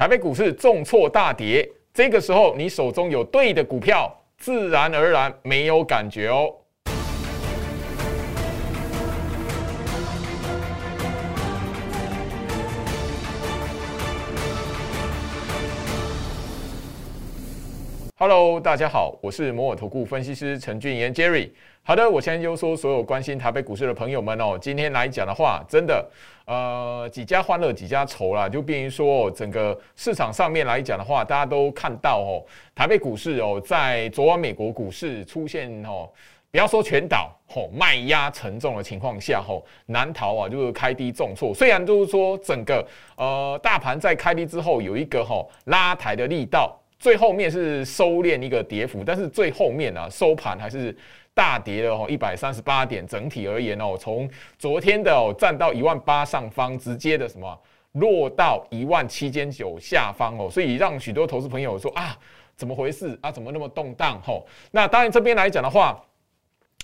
台北股市重挫大跌，这个时候你手中有对的股票，自然而然没有感觉哦。Hello，大家好，我是摩尔投顾分析师陈俊言 Jerry。好的，我先就说所有关心台北股市的朋友们哦，今天来讲的话，真的，呃，几家欢乐几家愁啦，就变于说整个市场上面来讲的话，大家都看到哦，台北股市哦，在昨晚美国股市出现哦，不要说全倒吼，卖压沉重的情况下吼，难逃啊，就是开低重挫。虽然就是说整个呃大盘在开低之后有一个吼拉抬的力道。最后面是收敛一个跌幅，但是最后面啊收盘还是大跌了哦，一百三十八点。整体而言哦，从昨天的哦站到一万八上方，直接的什么落到一万七千九下方哦，所以让许多投资朋友说啊，怎么回事啊？怎么那么动荡？吼，那当然这边来讲的话。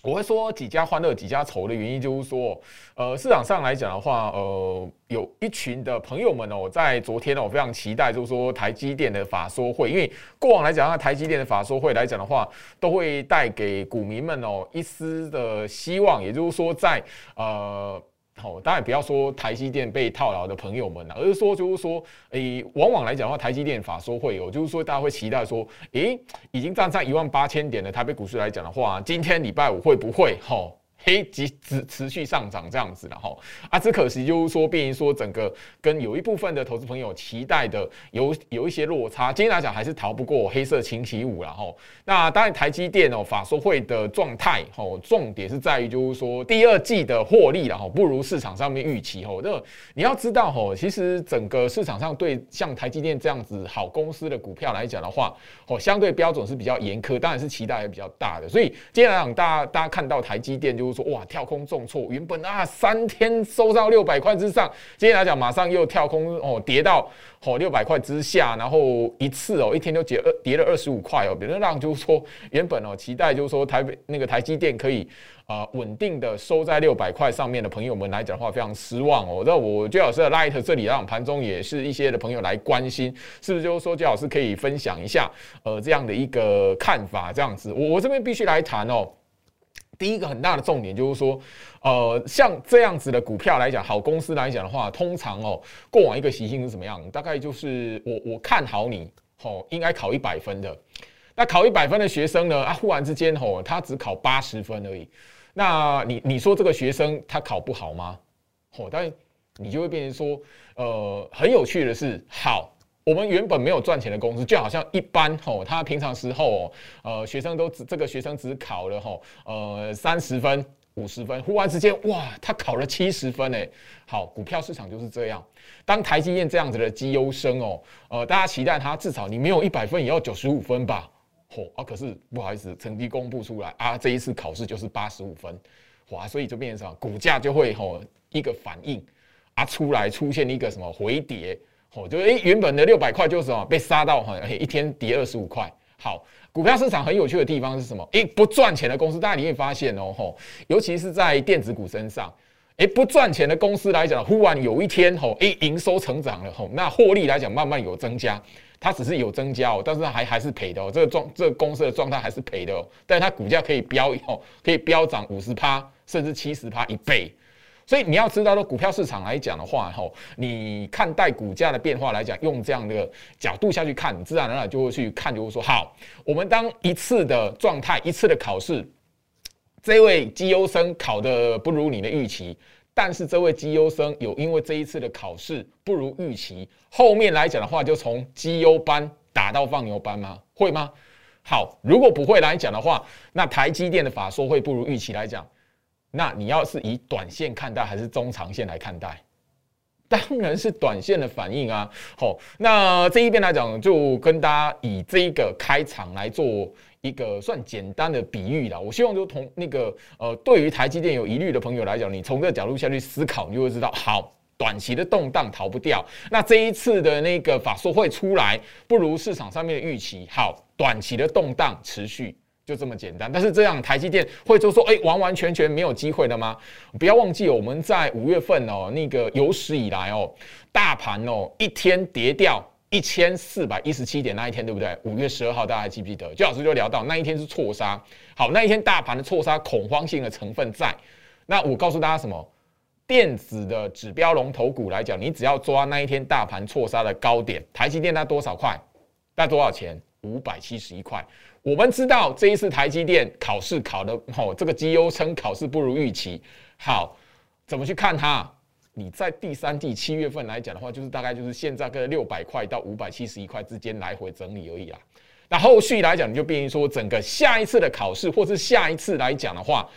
我会说几家欢乐几家愁的原因，就是说，呃，市场上来讲的话，呃，有一群的朋友们哦，在昨天呢，我非常期待，就是说台积电的法说会，因为过往来讲，那台积电的法说会来讲的话，都会带给股民们哦一丝的希望，也就是说，在呃。好，当然不要说台积电被套牢的朋友们了，而是说，就是说，诶，往往来讲的话，台积电法说会有，就是说，大家会期待说，诶，已经站上一万八千点的台北股市来讲的话，今天礼拜五会不会，吼？黑即持持续上涨这样子的哈啊，只可惜就是说，变说整个跟有一部分的投资朋友期待的有有一些落差。今天来讲还是逃不过黑色星期五了哈。那当然，台积电哦，法说会的状态哦，重点是在于就是说第二季的获利了哈，不如市场上面预期哦。这你要知道哈，其实整个市场上对像台积电这样子好公司的股票来讲的话，哦，相对标准是比较严苛，当然是期待也比较大的。所以今天来讲，大家大家看到台积电就是。说哇，跳空重挫，原本啊三天收到六百块之上，今天来讲马上又跳空哦，跌到哦六百块之下，然后一次哦一天就跌二跌了二十五块哦，别人让就是说原本哦期待就是说台北那个台积电可以啊稳定的收在六百块上面的朋友们来讲的话，非常失望哦。那我最好是 Light 这里让盘中也是一些的朋友来关心，是不是就是说最好是可以分享一下呃这样的一个看法这样子，我我这边必须来谈哦。第一个很大的重点就是说，呃，像这样子的股票来讲，好公司来讲的话，通常哦，过往一个习性是怎么样？大概就是我我看好你，吼，应该考一百分的。那考一百分的学生呢，啊，忽然之间吼，他只考八十分而已。那你你说这个学生他考不好吗？吼，但你就会变成说，呃，很有趣的是，好。我们原本没有赚钱的公司，就好像一般吼，他平常时候哦，呃，学生都只这个学生只考了吼，呃，三十分、五十分，忽然之间哇，他考了七十分诶。好，股票市场就是这样。当台积电这样子的绩优生哦，呃，大家期待他至少你没有一百分也要九十五分吧？吼啊！可是不好意思，成绩公布出来啊，这一次考试就是八十五分，哇，所以就变成什么？股价就会吼一个反应啊，出来出现一个什么回跌。哦，就诶，原本的六百块就是什么被杀到哈，一天跌二十五块。好，股票市场很有趣的地方是什么？诶，不赚钱的公司，大家你会发现哦，吼，尤其是在电子股身上，诶，不赚钱的公司来讲，忽然有一天吼，诶，营收成长了吼，那获利来讲慢慢有增加，它只是有增加哦，但是还还是赔的哦，这个状这个公司的状态还是赔的哦，但是它股价可以飙哦，可以飙涨五十趴，甚至七十趴一倍。所以你要知道，说股票市场来讲的话，吼，你看待股价的变化来讲，用这样的角度下去看，你自然而然就会去看，就会说，好，我们当一次的状态，一次的考试，这位绩优生考的不如你的预期，但是这位绩优生有因为这一次的考试不如预期，后面来讲的话，就从绩优班打到放牛班吗？会吗？好，如果不会来讲的话，那台积电的法说会不如预期来讲。那你要是以短线看待还是中长线来看待？当然是短线的反应啊。好，那这一边来讲，就跟大家以这个开场来做一个算简单的比喻了。我希望就同那个呃，对于台积电有疑虑的朋友来讲，你从这个角度下去思考，你就会知道，好，短期的动荡逃不掉。那这一次的那个法说会出来不如市场上面的预期，好，短期的动荡持续。就这么简单，但是这样台积电会就说，哎，完完全全没有机会了吗？不要忘记，我们在五月份哦，那个有史以来哦，大盘哦一天跌掉一千四百一十七点那一天，对不对？五月十二号，大家还记不记得？周老师就聊到那一天是错杀。好，那一天大盘的错杀恐慌性的成分在。那我告诉大家什么？电子的指标龙头股来讲，你只要抓那一天大盘错杀的高点，台积电它多少块？那多少钱？五百七十一块。我们知道这一次台积电考试考的哦，这个绩优生考试不如预期。好，怎么去看它？你在第三季七月份来讲的话，就是大概就是现在跟六百块到五百七十一块之间来回整理而已啦。那后续来讲，你就变成说，整个下一次的考试，或是下一次来讲的话，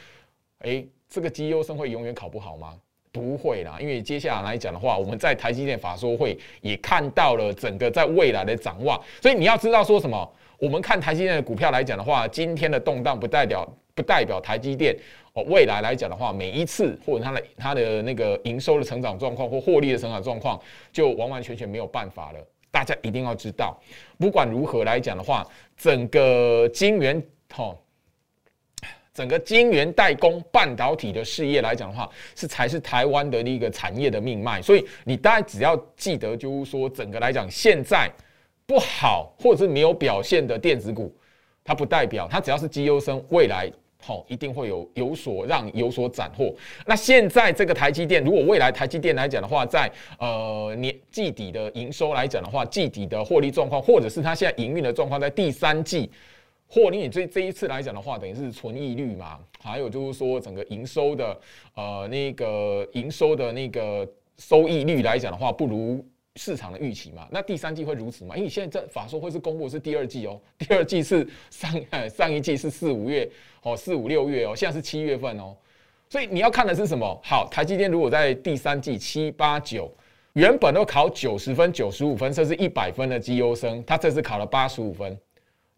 哎，这个绩优生会永远考不好吗？不会啦，因为接下来来讲的话，我们在台积电法说会也看到了整个在未来的展望，所以你要知道说什么？我们看台积电的股票来讲的话，今天的动荡不代表不代表台积电哦。未来来讲的话，每一次或者它的它的那个营收的成长状况或获利的成长状况，就完完全全没有办法了。大家一定要知道，不管如何来讲的话，整个晶圆哈，整个晶圆代工半导体的事业来讲的话，是才是台湾的一个产业的命脉。所以你大家只要记得，就是说整个来讲，现在不好或者是没有表现的电子股，它不代表它只要是绩优生未来。好，一定会有有所让，有所斩获。那现在这个台积电，如果未来台积电来讲的话，在呃年季底的营收来讲的话，季底的获利状况，或者是它现在营运的状况，在第三季获利，你这这一次来讲的话，等于是纯益率嘛，还有就是说整个营收的呃那个营收的那个收益率来讲的话，不如。市场的预期嘛，那第三季会如此吗？因为现在这法说会是公布是第二季哦，第二季是上上一季是四五月哦，四五六月哦，现在是七月份哦，所以你要看的是什么？好，台积电如果在第三季七八九原本都考九十分、九十五分，甚至一百分的绩优生，他这次考了八十五分，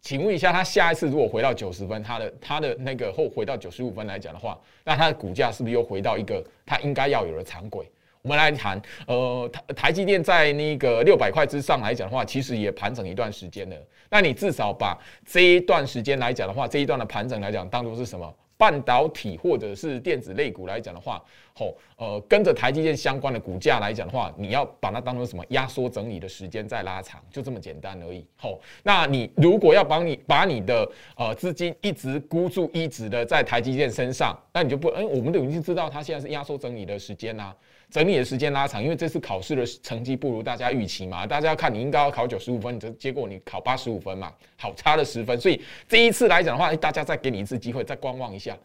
请问一下，他下一次如果回到九十分，他的他的那个后回到九十五分来讲的话，那他的股价是不是又回到一个他应该要有的长轨？我们来谈，呃，台台积电在那个六百块之上来讲的话，其实也盘整一段时间了。那你至少把这一段时间来讲的话，这一段的盘整来讲，当做是什么？半导体或者是电子类股来讲的话，吼，呃，跟着台积电相关的股价来讲的话，你要把它当成什么？压缩整理的时间再拉长，就这么简单而已。吼，那你如果要帮你把你的呃资金一直孤注一掷的在台积电身上，那你就不，哎，我们都已经知道它现在是压缩整理的时间啦。整理的时间拉长，因为这次考试的成绩不如大家预期嘛，大家要看你应该要考九十五分，这结果你考八十五分嘛，好差了十分，所以这一次来讲的话，大家再给你一次机会，再观望一下。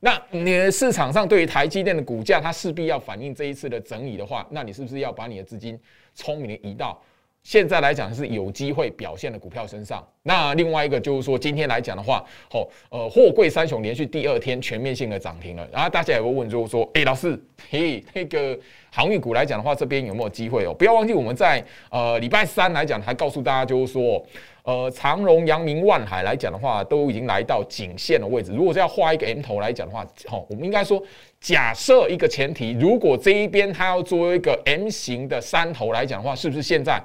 那你的市场上对于台积电的股价，它势必要反映这一次的整理的话，那你是不是要把你的资金聪明的移到？现在来讲是有机会表现的股票身上。那另外一个就是说，今天来讲的话，哦，呃，货柜三雄连续第二天全面性的涨停了。然后大家也会问，就是说，哎，老师，嘿，那个航运股来讲的话，这边有没有机会哦？不要忘记我们在呃礼拜三来讲，还告诉大家就是说，呃，长荣、阳明、万海来讲的话，都已经来到颈线的位置。如果是要画一个 M 头来讲的话，好，我们应该说，假设一个前提，如果这一边它要做一个 M 型的山头来讲的话，是不是现在？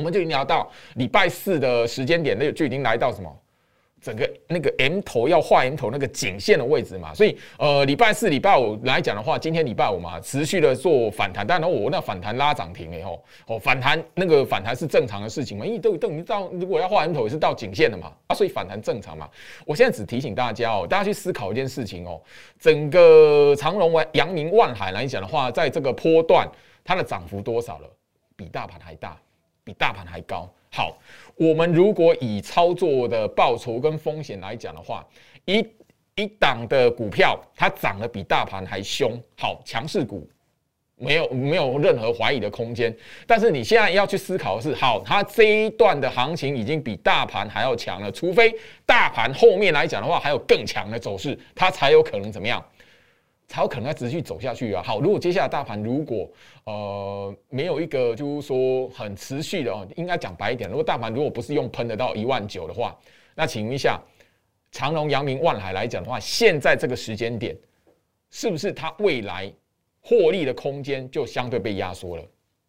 我们就已经聊到礼拜四的时间点，那就已经来到什么？整个那个 M 头要画 M 头那个颈线的位置嘛。所以呃，礼拜四、礼拜五来讲的话，今天礼拜五嘛，持续的做反弹。当然，我那反弹拉涨停以后，哦，反弹那个反弹是正常的事情嘛，因为都都你到如果要画 M 头也是到颈线的嘛，啊，所以反弹正常嘛。我现在只提醒大家哦，大家去思考一件事情哦，整个长隆、阳明、万海来讲的话，在这个波段它的涨幅多少了？比大盘还大。比大盘还高。好，我们如果以操作的报酬跟风险来讲的话，一一档的股票它涨得比大盘还凶，好，强势股没有没有任何怀疑的空间。但是你现在要去思考的是，好，它这一段的行情已经比大盘还要强了，除非大盘后面来讲的话还有更强的走势，它才有可能怎么样？才有可能再持续走下去啊！好，如果接下来大盘如果呃没有一个就是说很持续的哦，应该讲白一点，如果大盘如果不是用喷的到一万九的话，那请问一下，长隆、阳明、万海来讲的话，现在这个时间点是不是它未来获利的空间就相对被压缩了？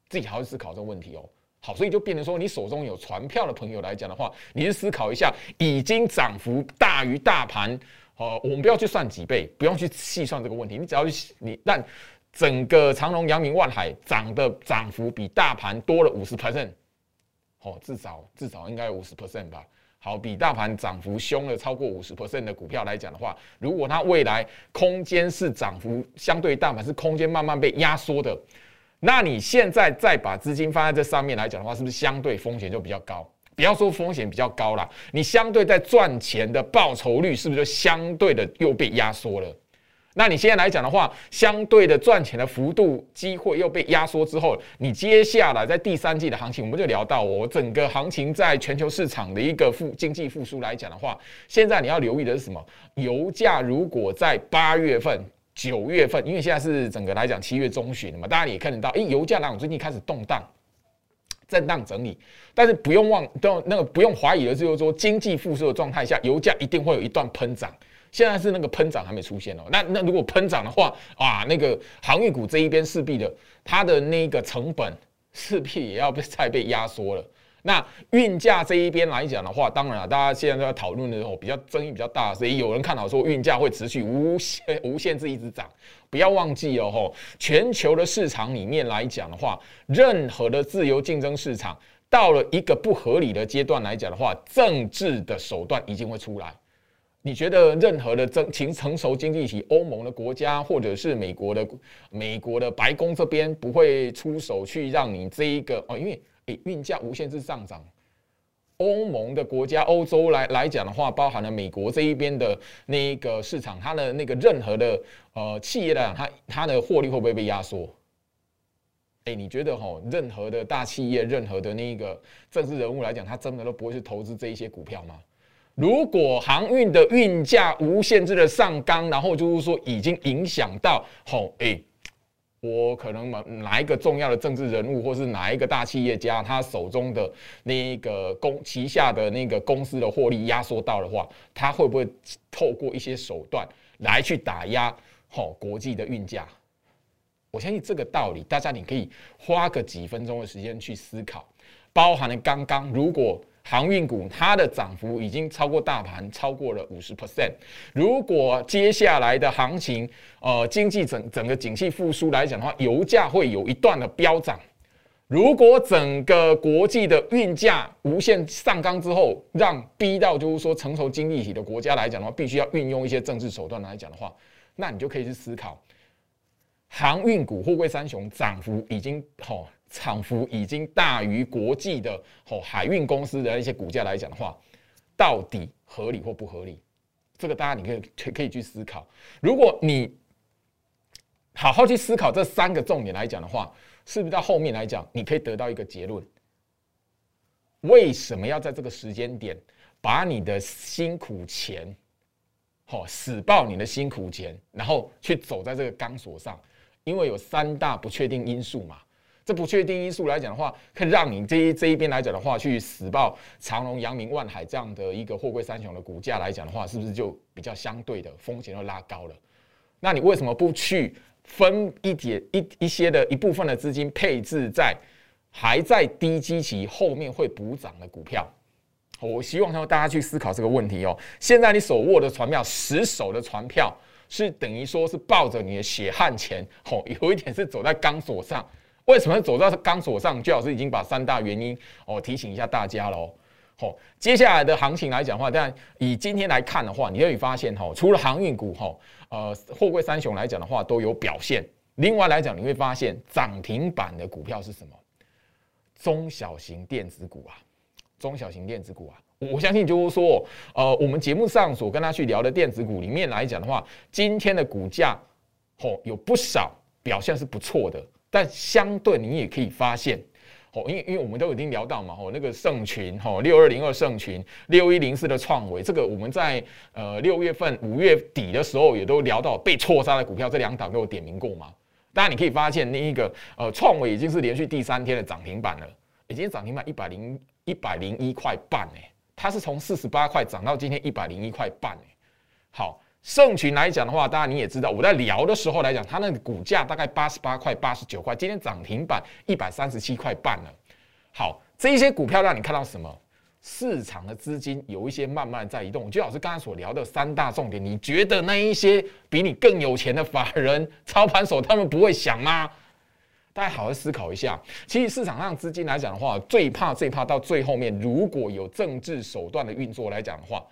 自己好好思考这个问题哦。好，所以就变成说，你手中有船票的朋友来讲的话，你去思考一下，已经涨幅大于大盘。呃，我们不要去算几倍，不用去细算这个问题。你只要去你，但整个长隆、阳明、万海涨的涨幅比大盘多了五十 percent，哦，至少至少应该五十 percent 吧。好，比大盘涨幅凶了超过五十 percent 的股票来讲的话，如果它未来空间是涨幅相对大盘是空间慢慢被压缩的，那你现在再把资金放在这上面来讲的话，是不是相对风险就比较高？不要说风险比较高了，你相对在赚钱的报酬率是不是就相对的又被压缩了？那你现在来讲的话，相对的赚钱的幅度机会又被压缩之后，你接下来在第三季的行情，我们就聊到我整个行情在全球市场的一个复经济复苏来讲的话，现在你要留意的是什么？油价如果在八月份、九月份，因为现在是整个来讲七月中旬嘛，大家也看得到，诶，油价呢，我最近开始动荡、震荡整理，但是不用忘，都那个不用怀疑的就是说，经济复苏的状态下，油价一定会有一段喷涨。现在是那个喷涨还没出现哦，那那如果喷涨的话，啊，那个航运股这一边势必的，它的那个成本势必也要被再被压缩了。那运价这一边来讲的话，当然了，大家现在都在讨论的时候，比较争议比较大，所以有人看好说运价会持续无限无限制一直涨。不要忘记哦，吼，全球的市场里面来讲的话，任何的自由竞争市场到了一个不合理的阶段来讲的话，政治的手段一定会出来。你觉得任何的增成成熟经济体，欧盟的国家，或者是美国的美国的白宫这边，不会出手去让你这一个哦？因为运价无限制上涨，欧盟的国家，欧洲来来讲的话，包含了美国这一边的那个市场，它的那个任何的呃企业来讲，它它的获利会不会被压缩？哎，你觉得哈，任何的大企业，任何的那一个政治人物来讲，他真的都不会去投资这一些股票吗？如果航运的运价无限制的上纲，然后就是说已经影响到，吼，哎，我可能哪哪一个重要的政治人物，或是哪一个大企业家，他手中的那个公旗下的那个公司的获利压缩到的话，他会不会透过一些手段来去打压，吼，国际的运价？我相信这个道理，大家你可以花个几分钟的时间去思考，包含了刚刚如果。航运股它的涨幅已经超过大盘，超过了五十 percent。如果接下来的行情，呃，经济整整个景气复苏来讲的话，油价会有一段的飙涨。如果整个国际的运价无限上纲之后，让逼到就是说成熟经济体的国家来讲的话，必须要运用一些政治手段来讲的话，那你就可以去思考，航运股货柜三雄涨幅已经好。涨幅已经大于国际的哦海运公司的一些股价来讲的话，到底合理或不合理？这个大家你可以可以去思考。如果你好好去思考这三个重点来讲的话，是不是到后面来讲，你可以得到一个结论？为什么要在这个时间点把你的辛苦钱，好死报你的辛苦钱，然后去走在这个钢索上？因为有三大不确定因素嘛。这不确定因素来讲的话，可以让你这一这一边来讲的话，去死报长隆、阳明、万海这样的一个货柜三雄的股价来讲的话，是不是就比较相对的风险要拉高了？那你为什么不去分一点一一些的一部分的资金配置在还在低基期后面会补涨的股票？我希望让大家去思考这个问题哦。现在你手握的船票，十手的船票，是等于说是抱着你的血汗钱，哦，有一点是走在钢索上。为什么走到钢索上？最老师已经把三大原因哦提醒一下大家喽。好，接下来的行情来讲的话，但以今天来看的话，你可以发现哈，除了航运股哈，呃，货柜三雄来讲的话都有表现。另外来讲，你会发现涨停板的股票是什么？中小型电子股啊，中小型电子股啊，我相信就是说，呃，我们节目上所跟他去聊的电子股里面来讲的话，今天的股价哦有不少表现是不错的。但相对你也可以发现，哦，因为因为我们都已经聊到嘛，哦，那个盛群，哦，六二零二盛群，六一零四的创维，这个我们在呃六月份、五月底的时候也都聊到被错杀的股票，这两档都有点名过嘛。当然你可以发现，那一个呃创维已经是连续第三天的涨停板了，已经涨停板一百零一百零一块半哎，它是从四十八块涨到今天一百零一块半哎，好。盛群来讲的话，大家你也知道，我在聊的时候来讲，它那个股价大概八十八块、八十九块，今天涨停板一百三十七块半了。好，这些股票让你看到什么？市场的资金有一些慢慢在移动。就老师刚才所聊的三大重点，你觉得那一些比你更有钱的法人操盘手，他们不会想吗？大家好好思考一下。其实市场上资金来讲的话，最怕最怕到最后面，如果有政治手段的运作来讲的话，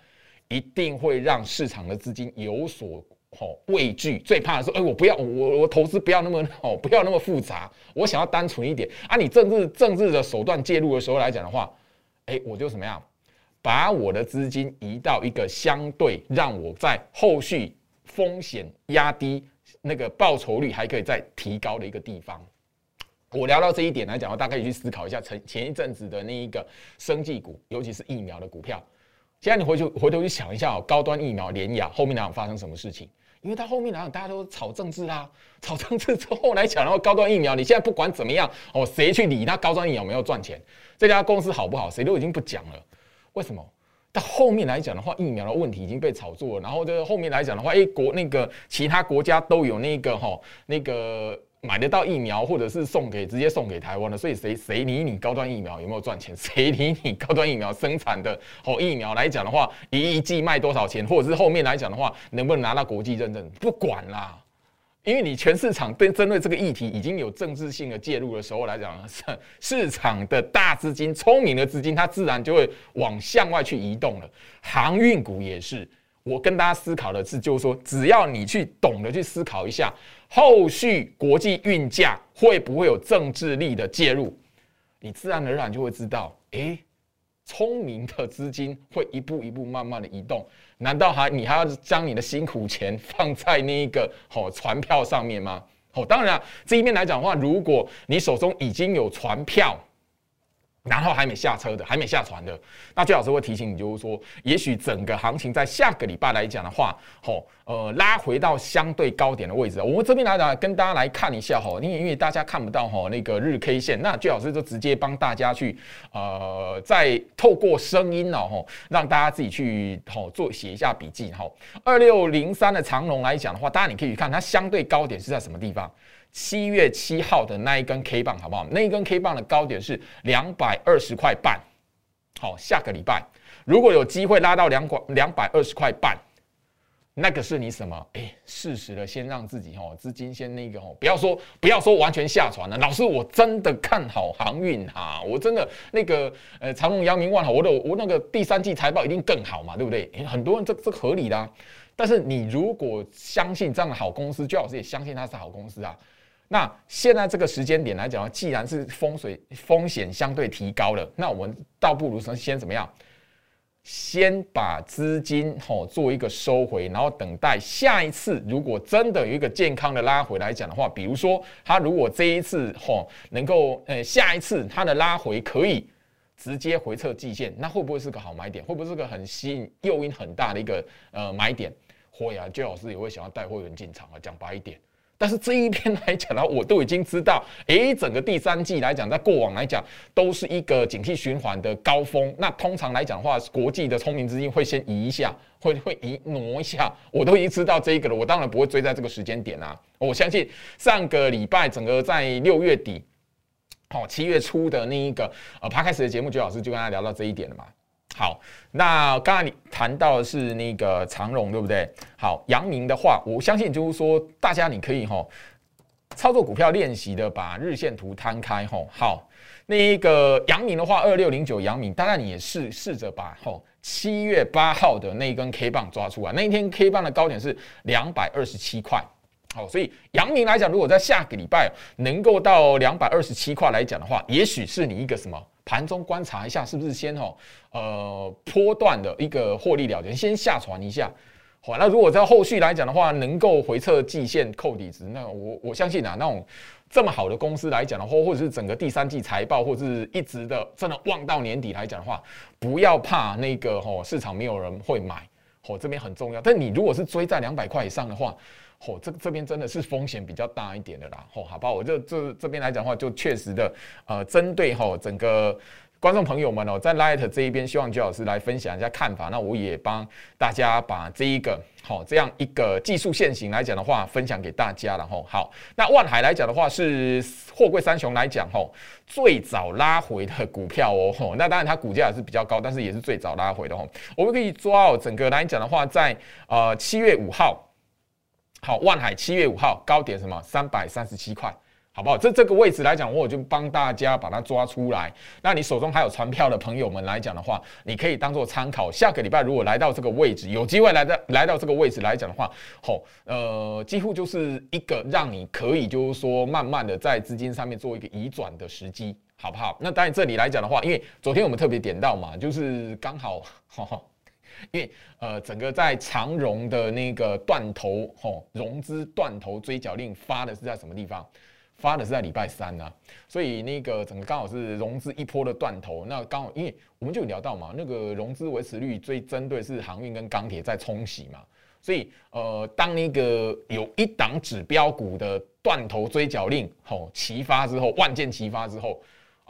一定会让市场的资金有所哦畏惧。最怕的是，哎，我不要我我投资不要那么哦不要那么复杂，我想要单纯一点啊。你政治政治的手段介入的时候来讲的话，哎，我就怎么样，把我的资金移到一个相对让我在后续风险压低，那个报酬率还可以再提高的一个地方。我聊到这一点来讲的话，大家可以去思考一下前前一阵子的那一个生技股，尤其是疫苗的股票。现在你回去回头去想一下哦，高端疫苗联雅后面来讲发生什么事情？因为它后面来讲大家都炒政治啦，炒政治之后来讲的话，高端疫苗你现在不管怎么样哦，谁去理那高端疫苗没有赚钱？这家公司好不好？谁都已经不讲了。为什么？到后面来讲的话，疫苗的问题已经被炒作了。然后这后面来讲的话，哎，国那个其他国家都有那个哈那个。买得到疫苗，或者是送给直接送给台湾的，所以谁谁理你高端疫苗有没有赚钱？谁理你高端疫苗生产的好疫苗来讲的话，一一剂卖多少钱，或者是后面来讲的话，能不能拿到国际认证？不管啦，因为你全市场对针对这个议题已经有政治性的介入的时候来讲，市场的大资金、聪明的资金，它自然就会往向外去移动了。航运股也是。我跟大家思考的是，就是说，只要你去懂得去思考一下，后续国际运价会不会有政治力的介入，你自然而然就会知道，哎，聪明的资金会一步一步慢慢的移动。难道还你还要将你的辛苦钱放在那一个好船票上面吗？哦，当然啊，这一面来讲的话，如果你手中已经有船票。然后还没下车的，还没下船的，那最老师会提醒你，就是说，也许整个行情在下个礼拜来讲的话，吼，呃，拉回到相对高点的位置。我们这边来讲，跟大家来看一下哈，因为因为大家看不到哈那个日 K 线，那最老师就直接帮大家去，呃，再透过声音哦，吼，让大家自己去吼做写一下笔记哈。二六零三的长龙来讲的话，当然你可以看它相对高点是在什么地方。七月七号的那一根 K 棒好不好？那一根 K 棒的高点是两百二十块半。好，下个礼拜如果有机会拉到两百两百二十块半，那个是你什么？哎，适时的先让自己哦资金先那个哦，不要说不要说完全下船了。老师，我真的看好航运哈，我真的那个呃长隆、阳明、万好，我的我那个第三季财报一定更好嘛，对不对？很多人这这合理的啊。但是你如果相信这样的好公司，最好是也相信它是好公司啊。那现在这个时间点来讲，既然是风水风险相对提高了，那我们倒不如说先怎么样？先把资金吼做一个收回，然后等待下一次，如果真的有一个健康的拉回来讲的话，比如说它如果这一次吼能够呃下一次它的拉回可以直接回撤季线，那会不会是个好买点？会不会是个很吸引诱因很大的一个呃买点？会啊，周老师也会想要带会员进场啊，讲白一点。但是这一边来讲呢，我都已经知道，诶，整个第三季来讲，在过往来讲都是一个景气循环的高峰。那通常来讲的话，国际的聪明资金会先移一下，会会移挪一下。我都已经知道这一个了，我当然不会追在这个时间点啊。我相信上个礼拜整个在六月底，好七月初的那一个呃，他开始的节目，周老师就跟他聊到这一点了嘛。好，那刚才你谈到的是那个长荣，对不对？好，阳明的话，我相信就是说，大家你可以哈，操作股票练习的，把日线图摊开哈。好，那一个阳明的话，二六零九阳明，当然你也试试着把哈七月八号的那一根 K 棒抓出来，那一天 K 棒的高点是两百二十七块。好，所以阳明来讲，如果在下个礼拜能够到两百二十七块来讲的话，也许是你一个什么？盘中观察一下，是不是先吼呃波段的一个获利了结，先下船一下。好，那如果在后续来讲的话，能够回测季线、扣底值，那我我相信啊，那种这么好的公司来讲的话，或者是整个第三季财报，或者是一直的真的望到年底来讲的话，不要怕那个吼市场没有人会买，吼这边很重要。但你如果是追在两百块以上的话，吼，这这边真的是风险比较大一点的啦，吼，好吧，我就这这边来讲的话，就确实的，呃，针对吼整个观众朋友们哦，在 Light 这一边，希望周老师来分享一下看法，那我也帮大家把这一个好这样一个技术线型来讲的话，分享给大家了吼。好，那万海来讲的话，是货柜三雄来讲吼，最早拉回的股票哦，吼，那当然它股价也是比较高，但是也是最早拉回的吼。我们可以抓哦，整个来讲的话，在呃七月五号。好，万海七月五号高点什么？三百三十七块。好不好？这这个位置来讲，我就帮大家把它抓出来。那你手中还有船票的朋友们来讲的话，你可以当做参考。下个礼拜如果来到这个位置，有机会来到来到这个位置来讲的话，吼，呃，几乎就是一个让你可以就是说慢慢的在资金上面做一个移转的时机，好不好？那当然这里来讲的话，因为昨天我们特别点到嘛，就是刚好，因为呃，整个在长融的那个断头吼融资断头追缴令发的是在什么地方？发的是在礼拜三呢，所以那个整个刚好是融资一波的断头，那刚好因为我们就聊到嘛，那个融资维持率最针对是航运跟钢铁在冲洗嘛，所以呃，当那个有一档指标股的断头追缴令吼齐发之后，万箭齐发之后。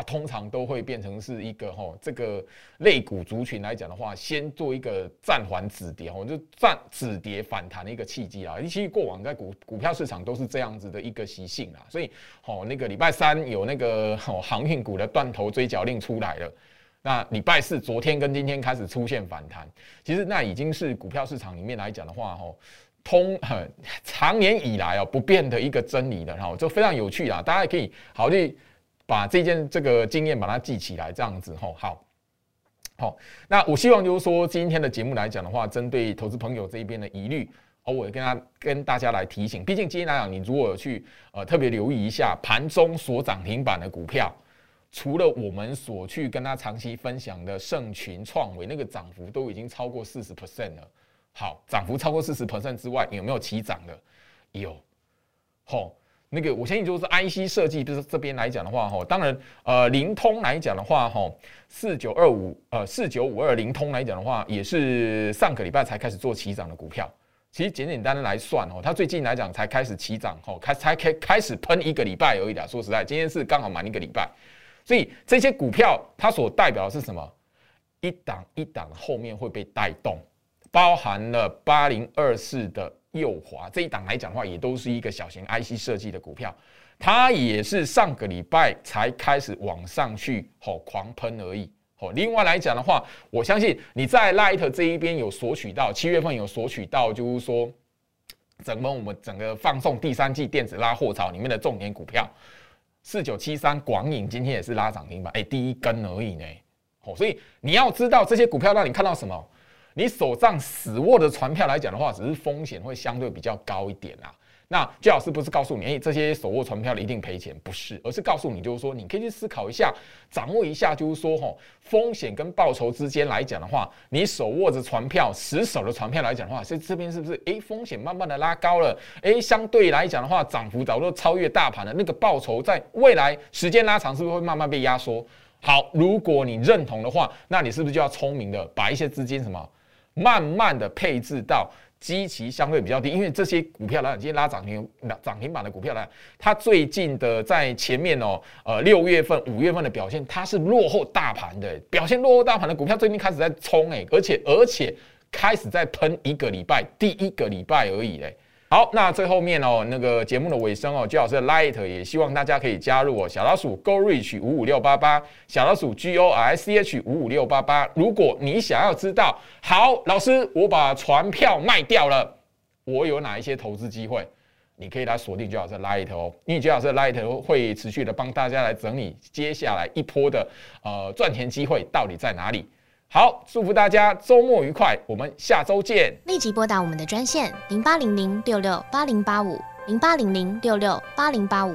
通常都会变成是一个哈，这个类股族群来讲的话，先做一个暂缓止跌，哈，就暂止跌反弹的一个契机啊。其实过往在股股票市场都是这样子的一个习性啊，所以好，那个礼拜三有那个航运股的断头追缴令出来了，那礼拜四昨天跟今天开始出现反弹，其实那已经是股票市场里面来讲的话，吼，通 长年以来哦不变的一个真理的，然后就非常有趣啊，大家可以好去。把这件这个经验把它记起来，这样子吼，好，好，那我希望就是说今天的节目来讲的话，针对投资朋友这一边的疑虑，哦，我跟他跟大家来提醒，毕竟今天来讲，你如果去呃特别留意一下盘中所涨停板的股票，除了我们所去跟他长期分享的盛群创维那个涨幅都已经超过四十 percent 了，好，涨幅超过四十 percent 之外，有没有起涨的？有，好。那个，我相信就是 IC 设计，就是这边来讲的话，哈，当然，呃，灵通来讲的话，哈，四九二五，呃，四九五二灵通来讲的话，也是上个礼拜才开始做起涨的股票。其实简简单单来算，哦，它最近来讲才开始起涨，哦，开才开开始喷一个礼拜而已啦。说实在，今天是刚好满一个礼拜，所以这些股票它所代表的是什么？一档一档后面会被带动，包含了八零二四的。右滑这一档来讲的话，也都是一个小型 IC 设计的股票，它也是上个礼拜才开始往上去吼狂喷而已。吼，另外来讲的话，我相信你在 Light 这一边有索取到，七月份有索取到，就是说整个我们整个放送第三季电子拉货潮里面的重点股票，四九七三广影今天也是拉涨停板，哎，第一根而已呢。吼，所以你要知道这些股票让你看到什么？你手上死握的船票来讲的话，只是风险会相对比较高一点啦。那最老师不是告诉你，哎，这些手握船票的一定赔钱，不是，而是告诉你，就是说，你可以去思考一下，掌握一下，就是说，吼，风险跟报酬之间来讲的话，你手握着船票，死守的船票来讲的话，所以这边是不是，哎，风险慢慢的拉高了，哎，相对来讲的话，涨幅早就超越大盘了，那个报酬在未来时间拉长，是不是会慢慢被压缩？好，如果你认同的话，那你是不是就要聪明的把一些资金什么？慢慢的配置到基期相对比较低，因为这些股票来讲，今天拉涨停、涨停板的股票来，它最近的在前面哦，呃，六月份、五月份的表现，它是落后大盘的，表现落后大盘的股票最近开始在冲哎，而且而且开始在喷一个礼拜，第一个礼拜而已嘞。好，那最后面哦，那个节目的尾声哦，最好是 Light，也希望大家可以加入哦，小老鼠 Go Reach 五五六八八，小老鼠 G O R C H 五五六八八。如果你想要知道，好，老师，我把船票卖掉了，我有哪一些投资机会？你可以来锁定最好是 Light 哦，因为最好是 Light 会持续的帮大家来整理接下来一波的呃赚钱机会到底在哪里。好，祝福大家周末愉快，我们下周见。立即拨打我们的专线零八零零六六八零八五零八零零六六八零八五